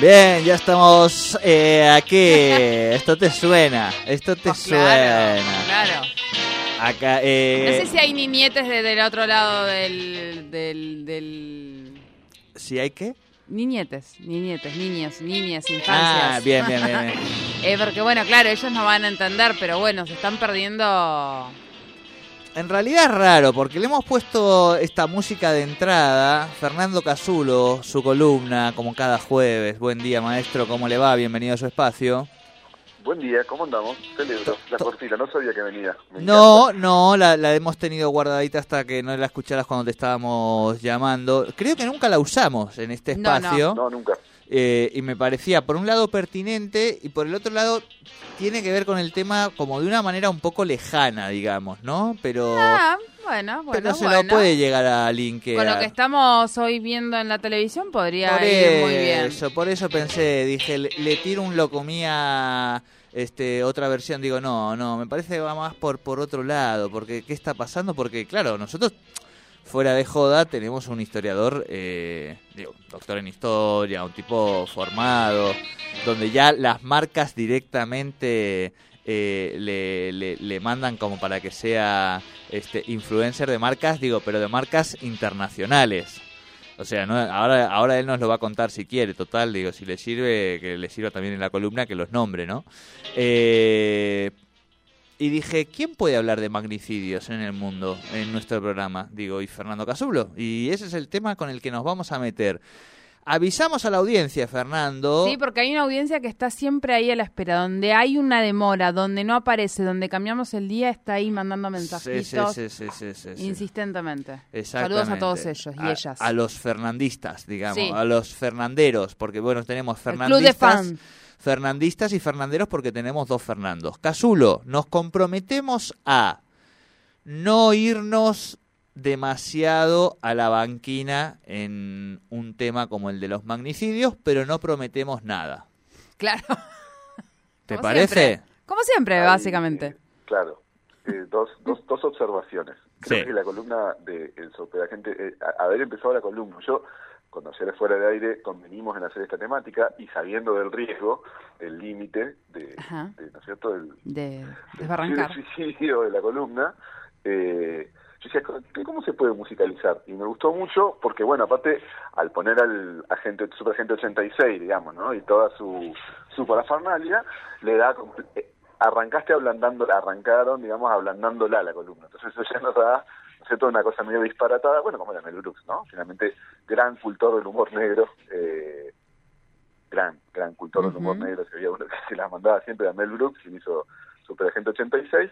Bien, ya estamos eh, aquí. Esto te suena, esto te Oh, suena. claro, claro. Acá, eh, No sé si hay niñetes de- del otro lado del, del, del... si hay qué? Niñetes, niñetes, niños, niñas, infancias. Ah, bien, bien, bien. bien. Eh, porque bueno, claro, ellos no van a entender, pero bueno, se están perdiendo... En realidad es raro, porque le hemos puesto esta música de entrada. Fernando Casulo, su columna, como cada jueves. Buen día, maestro, ¿cómo le va? Bienvenido a su espacio. Buen día, ¿cómo andamos? Celebro la cortina, no sabía que venía. Me No, no, la, la hemos tenido guardadita hasta que no la escucharas cuando te estábamos llamando. Creo que nunca la usamos en este No, no. espacio. encanta. No, nunca. Eh, y me parecía, por un lado, pertinente y por el otro lado, tiene que ver con el tema como de una manera un poco lejana, digamos, ¿no? Pero, Ah, bueno, bueno, pero se bueno. lo puede llegar a linkear. Con lo que estamos hoy viendo en la televisión podría Por ir muy bien. eso, por eso pensé, dije, le, le tiro un locomía, este, otra versión, digo, no, no, me parece que va más por, por otro lado, porque ¿qué está pasando? Porque, claro, nosotros, fuera de joda, tenemos un historiador, eh, doctor en historia, un tipo formado, donde ya las marcas directamente... eh, le, le, mandan como para que sea este influencer de marcas, digo, pero de marcas internacionales. O sea, ahora, ahora él nos lo va a contar si quiere, total, digo, si le sirve, que le sirva también en la columna, que los nombre, ¿no? Eh, y dije, ¿quién puede hablar de magnicidios en el mundo, en nuestro programa? Digo, y Fernando Casulo. Y ese es el tema con el que nos vamos a meter. Avisamos a la audiencia, Fernando. Sí, porque hay una audiencia que está siempre ahí a la espera, donde hay una demora, donde no aparece, donde cambiamos el día, está ahí mandando mensajitos sí, sí, sí, sí, sí. insistentemente. Saludos a todos ellos y A- ellas. A los fernandistas, digamos, a los fernanderos, porque bueno, tenemos El club de fernandistas, fan. Fernandistas y fernanderos porque tenemos dos Fernandos. Casulo, nos comprometemos a no irnos demasiado a la banquina en un tema como el de los magnicidios, pero no prometemos nada. Claro. ¿Te Como parece? siempre. Como siempre, Ahí, básicamente. eh, claro. Eh, dos, dos, dos observaciones. Creo Sí. que la columna de el superagente, eh, a- haber empezado la columna, yo cuando ayer fuera de aire convenimos en hacer esta temática y sabiendo del riesgo, el límite de, ¿no es cierto?, del, De del desbarrancar. suicidio de la columna, eh, yo decía, ¿qué- ¿cómo se puede musicalizar? Y me gustó mucho porque, bueno, aparte, al poner al agente, Superagente 86, digamos, ¿no? Y toda su, su parafernalia, le da eh, arrancaste ablandando, arrancaron, digamos, ablandándola la columna. Entonces eso ya nos da, ¿no es cierto?, una cosa medio disparatada, bueno, como era Mel Brooks, ¿no? Finalmente, gran cultor del humor negro, eh, gran, gran cultor del humor negro, se había uno que se la mandaba siempre a Mel Brooks, y hizo Superagente 86,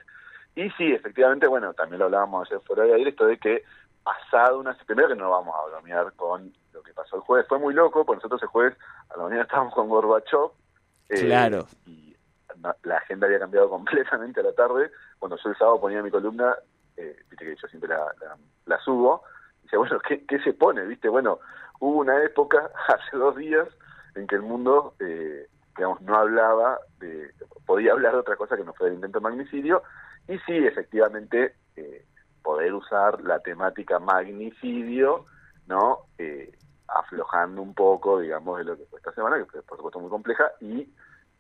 y sí, efectivamente, bueno, también lo hablábamos ayer fuera de aire, esto de que pasado una... Primero que no vamos a bromear con lo que pasó el jueves, fue muy loco, porque nosotros el jueves a la mañana estábamos con Gorbachev, eh, Claro. y la agenda había cambiado completamente a la tarde, cuando yo el sábado ponía mi columna, eh, viste que yo siempre la, subo, y decía, bueno, ¿qué, ¿qué se pone? Viste, bueno, hubo una época, hace dos días, en que el mundo, eh, digamos, no hablaba de, podía hablar de otra cosa que no fue del intento de magnicidio, y sí, efectivamente, eh, poder usar la temática magnicidio, ¿no? Eh, aflojando un poco, digamos, de lo que fue esta semana, que fue, por supuesto, muy compleja, y,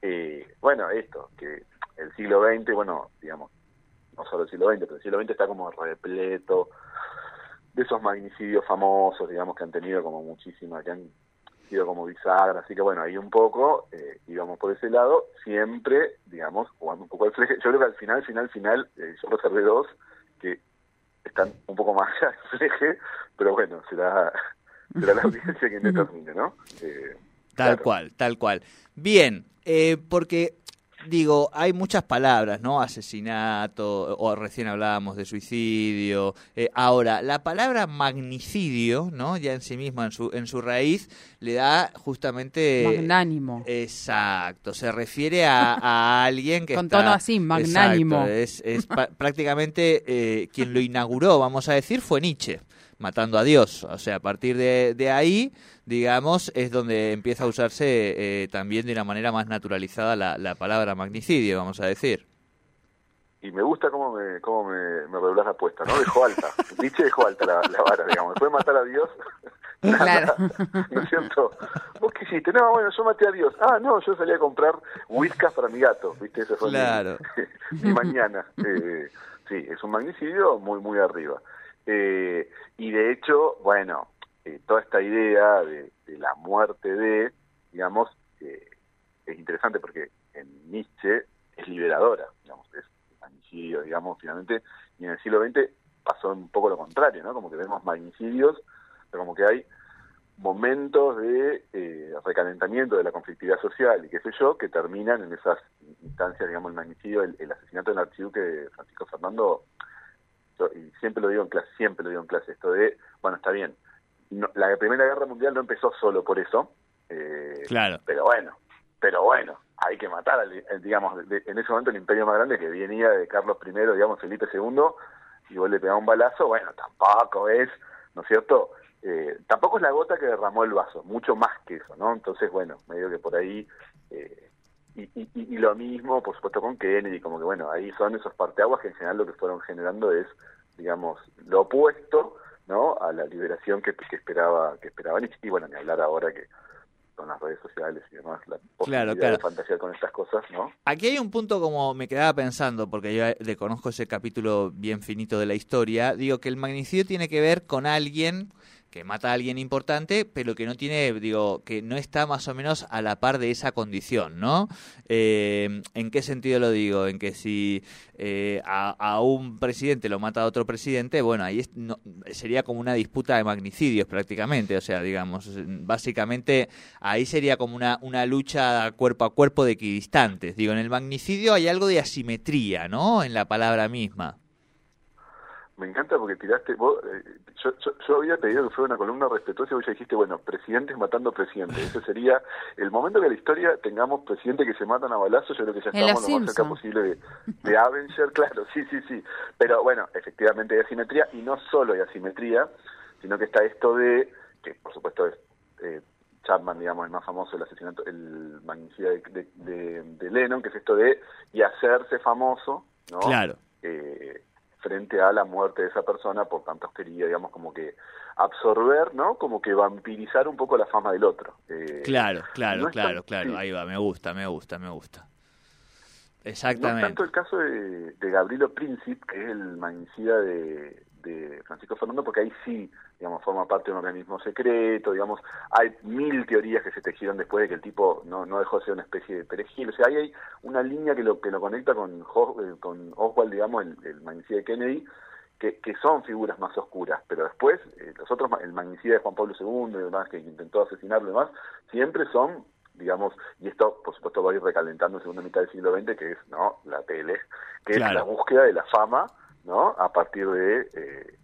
eh, bueno, esto, que el siglo XX, bueno, digamos, no solo el siglo XX, pero el siglo XX está como repleto de esos magnicidios famosos, digamos, que han tenido como muchísimas, que han sido como bisagra, así que bueno, ahí un poco eh, íbamos por ese lado, siempre, digamos, jugando un poco al fleje. Yo creo que al final, final, final, eh, yo reservé dos que están un poco más allá del fleje, pero bueno, será, será la audiencia quien determine, ¿no? Eh, Tal claro. cual, tal cual. Bien, eh, porque digo, hay muchas palabras, ¿no? Asesinato, o recién hablábamos de suicidio. Eh, ahora, la palabra magnicidio, ¿no? Ya en sí misma, en su, en su raíz, le da justamente... Magnánimo. Exacto, se refiere a, a alguien que Con está- tono así, magnánimo. Exacto, es, es prácticamente eh, quien lo inauguró, vamos a decir, fue Nietzsche, matando a Dios. O sea, a partir de, de ahí, digamos, es donde empieza a usarse eh, también de una manera más naturalizada la, la palabra magnicidio, vamos a decir. Y me gusta cómo me, cómo me, me redoblás la apuesta, ¿no? Dejó alta. Nietzsche dejó alta la, la vara, digamos. Después de matar a Dios, nada, Claro. ¿no es cierto? ¿Vos qué hiciste? No, bueno, yo maté a Dios. Ah, no, yo salí a comprar whiskas para mi gato, ¿viste? Ese fue mi- Claro. mi, mañana. Eh, sí, es un magnicidio muy, muy arriba. Eh, y de hecho, bueno, eh, toda esta idea de, la muerte de, digamos, eh, es interesante porque en Nietzsche es liberadora, digamos, es magnicidio, digamos, finalmente, y en el siglo XX pasó un poco lo contrario, ¿no? Como que vemos magnicidios, pero como que hay momentos de eh, recalentamiento de la conflictividad social y qué sé yo, que terminan en esas instancias, digamos, el magnicidio, el, el asesinato del archiduque Francisco Fernando, siempre lo digo en clase, siempre lo digo en clase, esto de, bueno, está bien, no- la Primera Guerra Mundial no empezó solo por eso, eh, Claro. pero bueno, pero bueno, hay que matar, al, digamos, de- en ese momento el imperio más grande que venía de Carlos I, digamos, Felipe II, y vos le pegás un balazo, bueno, tampoco es, ¿no es cierto? Eh, tampoco es la gota que derramó el vaso, mucho más que eso, ¿no? Entonces, bueno, medio que por ahí, eh, y, y- y lo mismo, por supuesto, con Kennedy, como que, bueno, ahí son esos parteaguas que en general lo que fueron generando es, digamos, lo opuesto, ¿no? A la liberación que, que esperaba que esperaba Nietzsche. Y bueno, ni hablar ahora que con las redes sociales y demás, la posibilidad claro. de fantasear con estas cosas, ¿no? Aquí hay un punto como me quedaba pensando, porque yo le conozco ese capítulo bien finito de la historia, digo que el magnicidio tiene que ver con alguien que mata a alguien importante, pero que no tiene, digo, que no está más o menos a la par de esa condición, ¿no? Eh, ¿En qué sentido lo digo? En que si eh, a, un presidente lo mata a otro presidente, bueno, ahí es- no- sería como una disputa de magnicidios prácticamente, o sea, digamos, básicamente ahí sería como una, una lucha cuerpo a cuerpo de equidistantes. Digo, en el magnicidio hay algo de asimetría, ¿no? En la palabra misma. Me encanta porque tiraste, vos, eh, yo, yo, yo había pedido que fuera una columna respetuosa y vos ya dijiste, bueno, presidentes matando presidentes. Ese sería el momento que en la historia tengamos presidentes que se matan a balazos, yo creo que ya estamos lo más cerca posible de, de Avenger, claro, sí, sí, sí. Pero bueno, efectivamente hay asimetría y no solo hay asimetría, sino que está esto de, que por supuesto es eh, Chapman, digamos, el más famoso, el asesinato, el magnicidio de, de, de- de Lennon, que es esto de y hacerse famoso, ¿no? Claro. eh, frente a la muerte de esa persona por tanta austeridad, digamos, como que absorber, ¿no? Como que vampirizar un poco la fama del otro. Eh, Claro, claro, no claro, tan- claro. Ahí va, me gusta, me gusta, me gusta. No es Exactamente. tanto el caso de, de Gabrielo Príncipe, que es el magnicidio de, de Francisco Fernando, porque ahí sí, digamos, forma parte de un organismo secreto, digamos, hay mil teorías que se tejieron después de que el tipo no, no dejó de ser una especie de perejil, o sea, ahí hay una línea que lo que lo conecta con, eh, con Oswald, digamos, el, el magnicidio de Kennedy, que, que son figuras más oscuras, pero después eh, los otros, el magnicidio de Juan Pablo II y demás, que intentó asesinarlo y demás, siempre son, digamos, y esto por supuesto va a ir recalentando en segunda mitad del siglo XX, que es no la tele, que Claro. es la búsqueda de la fama, ¿no? A partir de eh,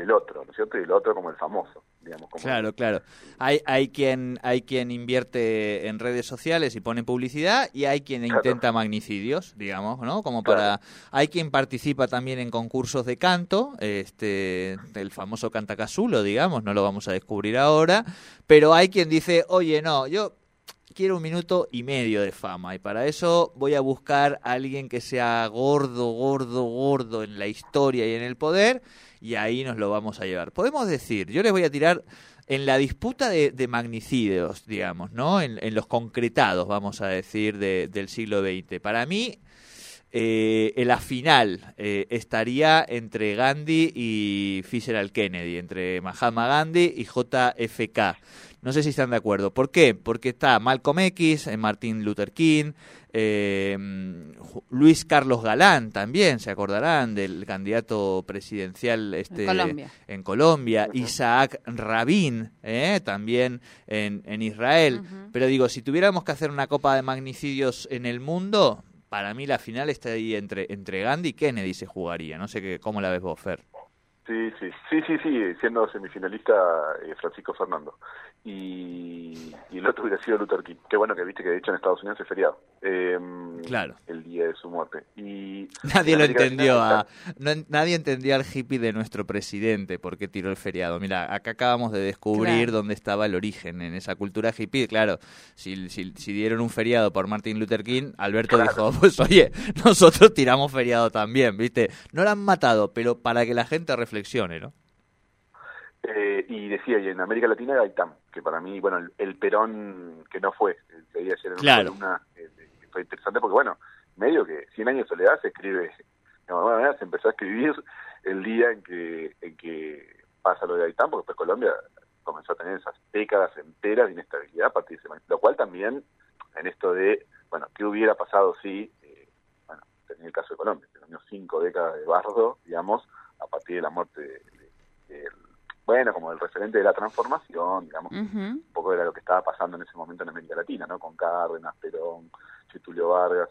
del otro, ¿no es cierto? Y el otro como el famoso, digamos. Como Claro, claro. Hay, hay quien hay quien invierte en redes sociales y pone publicidad y hay quien Claro. intenta magnicidios, digamos, ¿no? Como Claro. para hay quien participa también en concursos de canto, este el famoso cantacasulo, digamos, no lo vamos a descubrir ahora, pero hay quien dice, "Oye, no, yo quiero un minuto y medio de fama y para eso voy a buscar a alguien que sea gordo, gordo, gordo en la historia y en el poder y ahí nos lo vamos a llevar. Podemos decir, yo les voy a tirar en la disputa de, de magnicidios, digamos, ¿no? En, en los concretados, vamos a decir, de- del siglo XX. Para mí, eh, en la final eh, estaría entre Gandhi y Fitzgerald Kennedy, entre Mahatma Gandhi y JFK. No sé si están de acuerdo. ¿Por qué? Porque está Malcolm X, eh, Martin Luther King, eh, Ju- Luis Carlos Galán también, se acordarán del candidato presidencial este, En Colombia. en Colombia, Isaac Rabin, eh, también en, en Israel. Pero digo, si tuviéramos que hacer una copa de magnicidios en el mundo, para mí la final está ahí entre, entre Gandhi y Kennedy se jugaría. No sé qué, cómo la ves vos, Fer. Sí, sí, sí, sí, sí, siendo semifinalista eh, Francisco Fernando. Y, y el otro hubiera sido Luther King. Qué bueno que viste que de hecho en Estados Unidos es feriado. Eh, Claro. El día de su muerte. Y Nadie lo entendió. A- no- nadie entendió al hippie de nuestro presidente por qué tiró el feriado. Mira, acá acabamos de descubrir Claro. dónde estaba el origen en esa cultura hippie. Claro, si, si, si dieron un feriado por Martin Luther King, Alberto dijo, pues oye, nosotros tiramos feriado también, ¿viste? No lo han matado, pero para que la gente reflexione, ¿no? Eh, y decía, y en América Latina Gaitán, que para mí, bueno, el, el Perón que no fue, veía ayer en Claro. una eh, fue interesante porque, bueno, medio que 100 años de soledad se escribe, de alguna manera se empezó a escribir el día en que, en que pasa lo de Gaitán, porque después Colombia comenzó a tener esas décadas enteras de inestabilidad a partir de ese momento, lo cual también en esto de, bueno, ¿qué hubiera pasado si, eh, bueno, tenía el caso de Colombia, que cinco décadas de bardo, digamos, a partir de la muerte de- bueno, como el referente de la transformación, digamos, un poco era lo que estaba pasando en ese momento en América Latina, ¿no? Con Cárdenas, Perón, Getulio Vargas.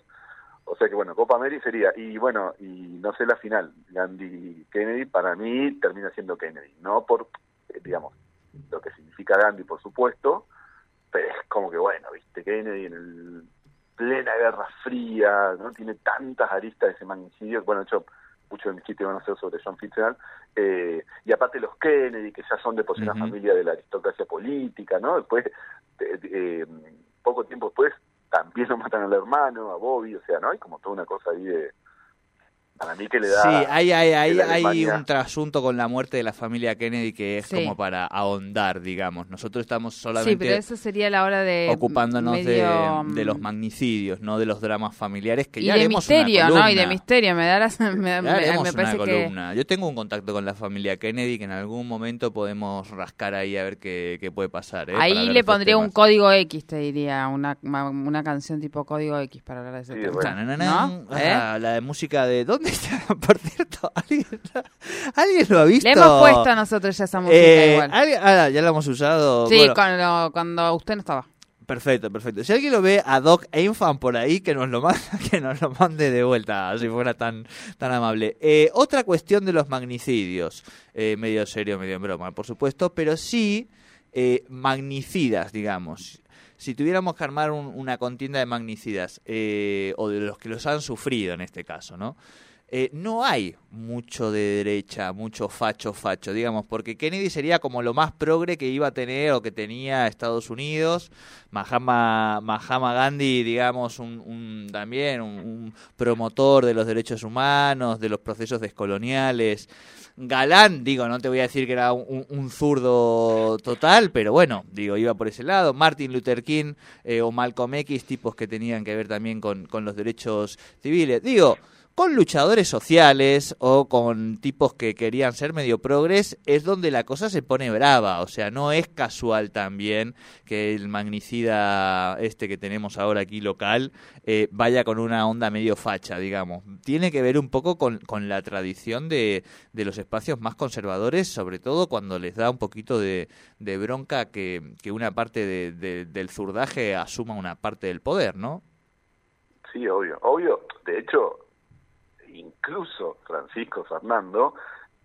O sea que, bueno, Copa América sería, y bueno, y no sé la final, Gandhi Kennedy, para mí termina siendo Kennedy, no por, eh, digamos, lo que significa Gandhi, por supuesto, pero es como que, bueno, viste, Kennedy en el plena Guerra Fría, ¿no? Tiene tantas aristas de ese magnicidio, bueno, hecho, muchos de mis chistes van a ser sobre John Fitzgerald, eh, y aparte los Kennedy, que ya son de por sí una familia de la aristocracia política, ¿no? Después, eh, poco tiempo después, también lo matan al hermano, a Bobby, o sea, ¿no? Hay como toda una cosa ahí de... Para mí que le da... Sí, hay, hay, hay, un trasunto con la muerte de la familia Kennedy que es Sí. como para ahondar, digamos. Nosotros estamos Sí, solamente pero eso sería la hora de ocupándonos de- medio, de, los magnicidios, no de los dramas familiares, que y ya de haremos una misterio, ¿no? Y de misterio, me da la, me, Ya me- me parece una que columna. Yo tengo un contacto con la familia Kennedy que en algún momento podemos rascar ahí a ver qué, qué puede pasar. ¿eh? Ahí le pondría un código X, te diría, una, ma- una canción tipo código X para hablar de ese Sí, tema. bueno. ¿No? ¿Eh? Ah, la de música de... ¿Dónde está? Por cierto, ¿alguien, ¿alguien lo ha visto? Le hemos puesto a nosotros ya esa música Eh, igual. ¿alguien- ah, ya la hemos usado. Sí, Bueno, cuando, cuando usted no estaba. Perfecto, perfecto. Si alguien lo ve a Doc Einfach por ahí, que nos lo mande, que nos lo mande de vuelta, si fuera tan, tan amable. Eh, otra cuestión de los magnicidios, eh, medio serio, medio en broma, por supuesto, pero sí eh, magnicidas, digamos. Si tuviéramos que armar un- una contienda de magnicidas, eh, o de los que los han sufrido en este caso, ¿no? Eh, no hay mucho de derecha, mucho facho facho, digamos, porque Kennedy sería como lo más progre que iba a tener o que tenía Estados Unidos, Mahama, Mahama Gandhi, digamos, un, un- también un, promotor de los derechos humanos, de los procesos descoloniales. Galán, digo, no te voy a decir que era un, un zurdo total, pero bueno, digo, iba por ese lado. Martin Luther King eh, o Malcolm X, tipos que tenían que ver también con, con los derechos civiles. Digo, con luchadores sociales o con tipos que querían ser medio progres es donde la cosa se pone brava. O sea, no es casual también que el magnicida este que tenemos ahora aquí local eh, vaya con una onda medio facha, digamos. Tiene que ver un poco con, con la tradición de, de los espacios más conservadores, sobre todo cuando les da un poquito de, de bronca que, que una parte de- de- del zurdaje asuma una parte del poder, ¿no? Sí, obvio, obvio. De hecho, incluso Francisco Fernando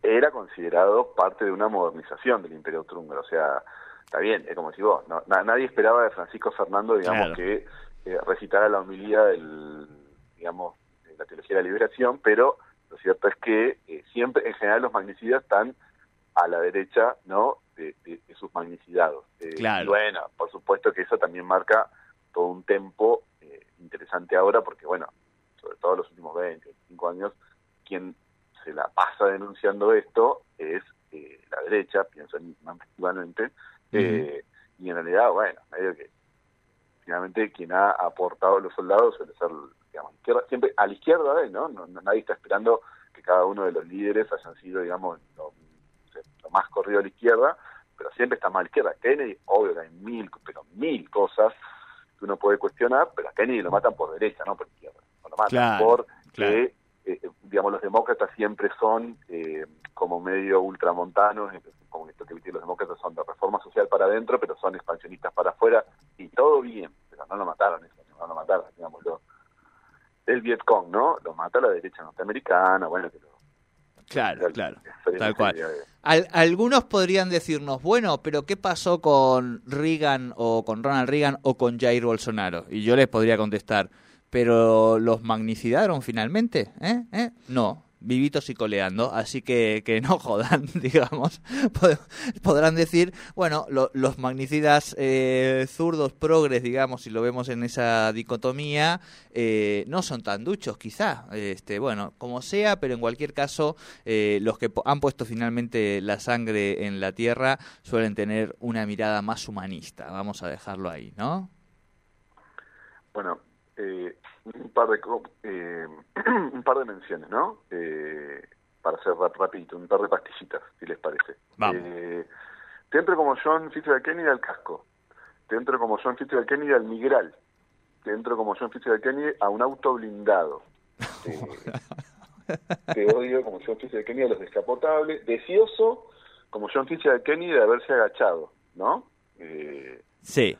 era considerado parte de una modernización del Imperio Austrohúngaro. O sea, está bien, es como si vos, no, na- nadie esperaba de Francisco Fernando, digamos, Claro. que eh, recitara la homilía del, digamos, de la teología de la liberación, pero lo cierto es que eh, siempre, en general, los magnicidas están a la derecha, ¿no?, de, de- de sus magnicidados. Eh, Claro. y bueno, por supuesto que eso también marca todo un tempo interesante ahora, porque bueno, sobre todo en los últimos 20, 25 años, quien se la pasa denunciando esto es eh, la derecha, pienso en igualmente, eh, y en realidad, bueno, medio que finalmente quien ha aportado a los soldados suele ser, digamos, izquierda, siempre a la izquierda, ¿eh? ¿no? No, no- Nadie está esperando que cada uno de los líderes hayan sido, digamos, lo, lo más corrido a la izquierda, pero siempre está más a la izquierda. Kennedy, obvio que hay mil, pero mil cosas que uno puede cuestionar, pero a Kennedy lo matan por derecha, no por izquierda. Matan Claro, por claro. que, eh, digamos, los demócratas siempre son eh, como medio ultramontanos, eh, como esto que los demócratas son de reforma social para adentro, pero son expansionistas para afuera, y todo bien, pero no lo mataron eso, no lo mataron, digámoslo. Eh, el Vietcong, ¿no? Lo mata la derecha norteamericana, bueno, que lo- Claro, la- claro. la- Tal cual. Al- algunos podrían decirnos, bueno, pero ¿qué pasó con Reagan o con Ronald Reagan o con Jair Bolsonaro? Y yo les podría contestar, ¿pero los magnicidaron finalmente? ¿Eh? ¿Eh? No, vivitos y coleando, así que, que no jodan, digamos. Pod- Podrán decir, bueno, lo- los magnicidas eh, zurdos, progres, digamos, si lo vemos en esa dicotomía, eh, no son tan duchos, quizá. Este, bueno, como sea, pero en cualquier caso, eh, los que han puesto finalmente la sangre en la tierra suelen tener una mirada más humanista. Vamos a dejarlo ahí, ¿no? Bueno, eh, un par de eh, un par de menciones, ¿no? Eh, para hacer rap rapidito, un par de pastillitas, si les parece. Vamos. Eh, te entro como John Fitzgerald Kennedy al casco. Te entro como John Fitzgerald Kennedy al Migral. Te entro como John Fitzgerald Kennedy a un auto blindado. Eh, te odio como John Fitzgerald Kennedy a los descapotables. Deseoso como John Fitzgerald Kennedy de haberse agachado, ¿no? Eh, Sí.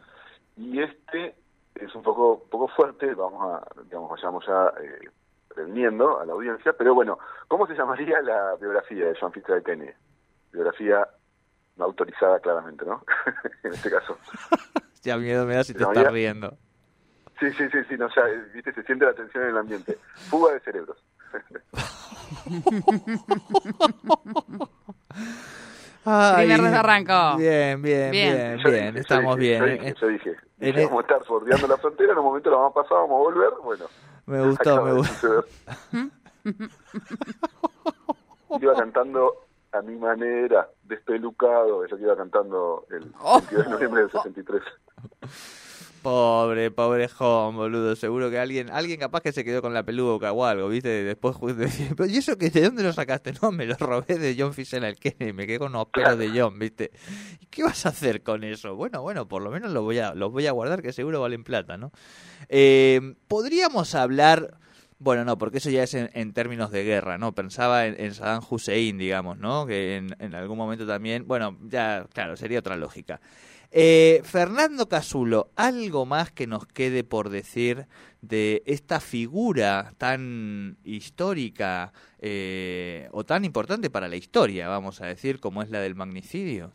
y este es un poco poco fuerte, vamos a, digamos, vayamos ya eh, a la audiencia, pero bueno, ¿cómo se llamaría la biografía de John Fitzgerald Kennedy? Biografía no autorizada claramente, ¿no? en este caso. Ya miedo me da si te estás riendo. Sí, sí, sí, sí, no, ya, eh, viste, se siente la tensión en el ambiente. Fuga de cerebros. Ay, Primer desarranco. Bien, bien, bien, Bien. Estamos bien. dije, Yo dije, yo dije, En dije, el- vamos a estar bordeando la frontera, en un momento lo vamos a pasar, vamos a volver, bueno. Me gustó, me gustó. iba cantando a mi manera, despelucado, eso que iba cantando el Oh. 22 de noviembre del 63. Pobre, pobre Home, boludo. Seguro que alguien, alguien capaz que se quedó con la peluca o algo, ¿viste? Después "Pero, ¿y eso que de dónde lo sacaste? No, me lo robé de John Fitzgerald Kennedy, me quedé con unos pelos de John, ¿viste? ¿Y qué vas a hacer con eso? Bueno, bueno, por lo menos lo voy a, los voy a guardar que seguro valen plata, ¿no? Eh, Podríamos hablar... Bueno, no, porque eso ya es en, en términos de guerra, ¿no? Pensaba en, Saddam Hussein, digamos, ¿no? Que en, en algún momento también, bueno, ya, claro, sería otra lógica. Eh, Fernando Casulo, ¿algo más que nos quede por decir de esta figura tan histórica eh, o tan importante para la historia, vamos a decir, como es la del magnicidio?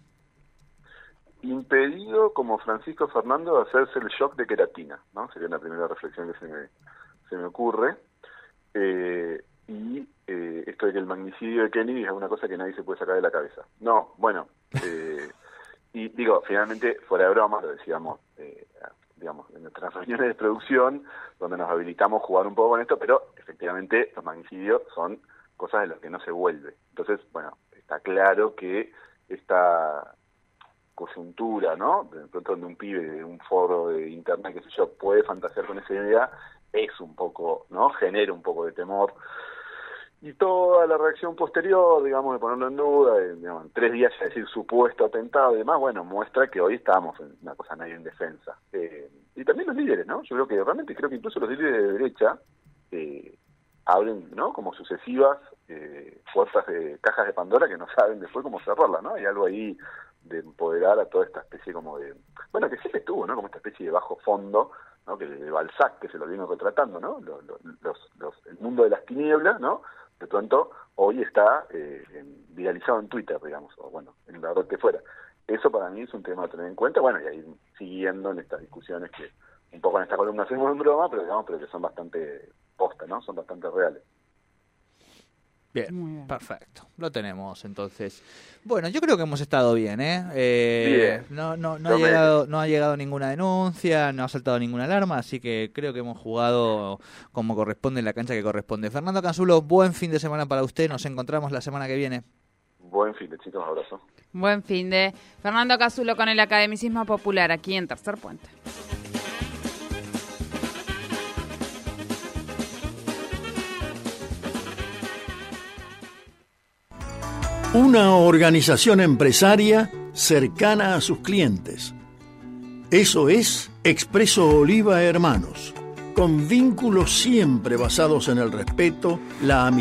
Impedido como Francisco Fernando de hacerse el shock de queratina, ¿no? Sería la primera reflexión que se me, se me ocurre. Eh, y eh, esto de que el magnicidio de Kennedy es una cosa que nadie se puede sacar de la cabeza. No, bueno, eh, y digo, finalmente, fuera de broma, lo decíamos, eh, digamos, en nuestras reuniones de producción, donde nos habilitamos a jugar un poco con esto, pero efectivamente los magnicidios son cosas de las que no se vuelve. Entonces, bueno, está claro que esta coyuntura, ¿no? De pronto donde un pibe de un foro de internet, qué sé yo, puede fantasear con esa idea, es un poco, ¿no? Genera un poco de temor. Y toda la reacción posterior, digamos, de ponerlo en duda, digamos, en tres días ya decir supuesto atentado y demás, bueno, muestra que hoy estamos en una cosa medio indefensa. Eh, y también los líderes, ¿no? Yo creo que realmente, creo que incluso los líderes de derecha eh, abren, ¿no? Como sucesivas eh, puertas de cajas de Pandora que no saben después cómo cerrarlas, ¿no? Hay algo ahí de empoderar a toda esta especie como de, bueno, que siempre estuvo, ¿no? Como esta especie de bajo fondo, ¿no? Que de Balzac, que se lo vino retratando, ¿no? Los, los, los, el mundo de las tinieblas, ¿no? De pronto, hoy está eh, viralizado en Twitter, digamos, o bueno, en la red que fuera. Eso para mí es un tema a tener en cuenta, bueno, y ahí siguiendo en estas discusiones que un poco en esta columna hacemos en broma, pero digamos, pero que son bastante posta, ¿no? Son bastante reales. Bien, perfecto. Lo tenemos entonces. Bueno, yo creo que hemos estado bien, ¿eh? Eh, Bien. No, no, no, ha llegado, no ha llegado ninguna denuncia, no ha saltado ninguna alarma, así que creo que hemos jugado como corresponde en la cancha que corresponde. Fernando Canzulo, buen fin de semana para usted. Nos encontramos la semana que viene. Buen fin de chicos, abrazo. Buen fin de Fernando Casulo con el Academicismo Popular aquí en Tercer Puente. Una organización empresaria cercana a sus clientes. Eso es Expreso Oliva Hermanos, con vínculos siempre basados en el respeto, la amistad